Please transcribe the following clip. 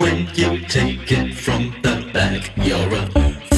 when you take it from the back. You're a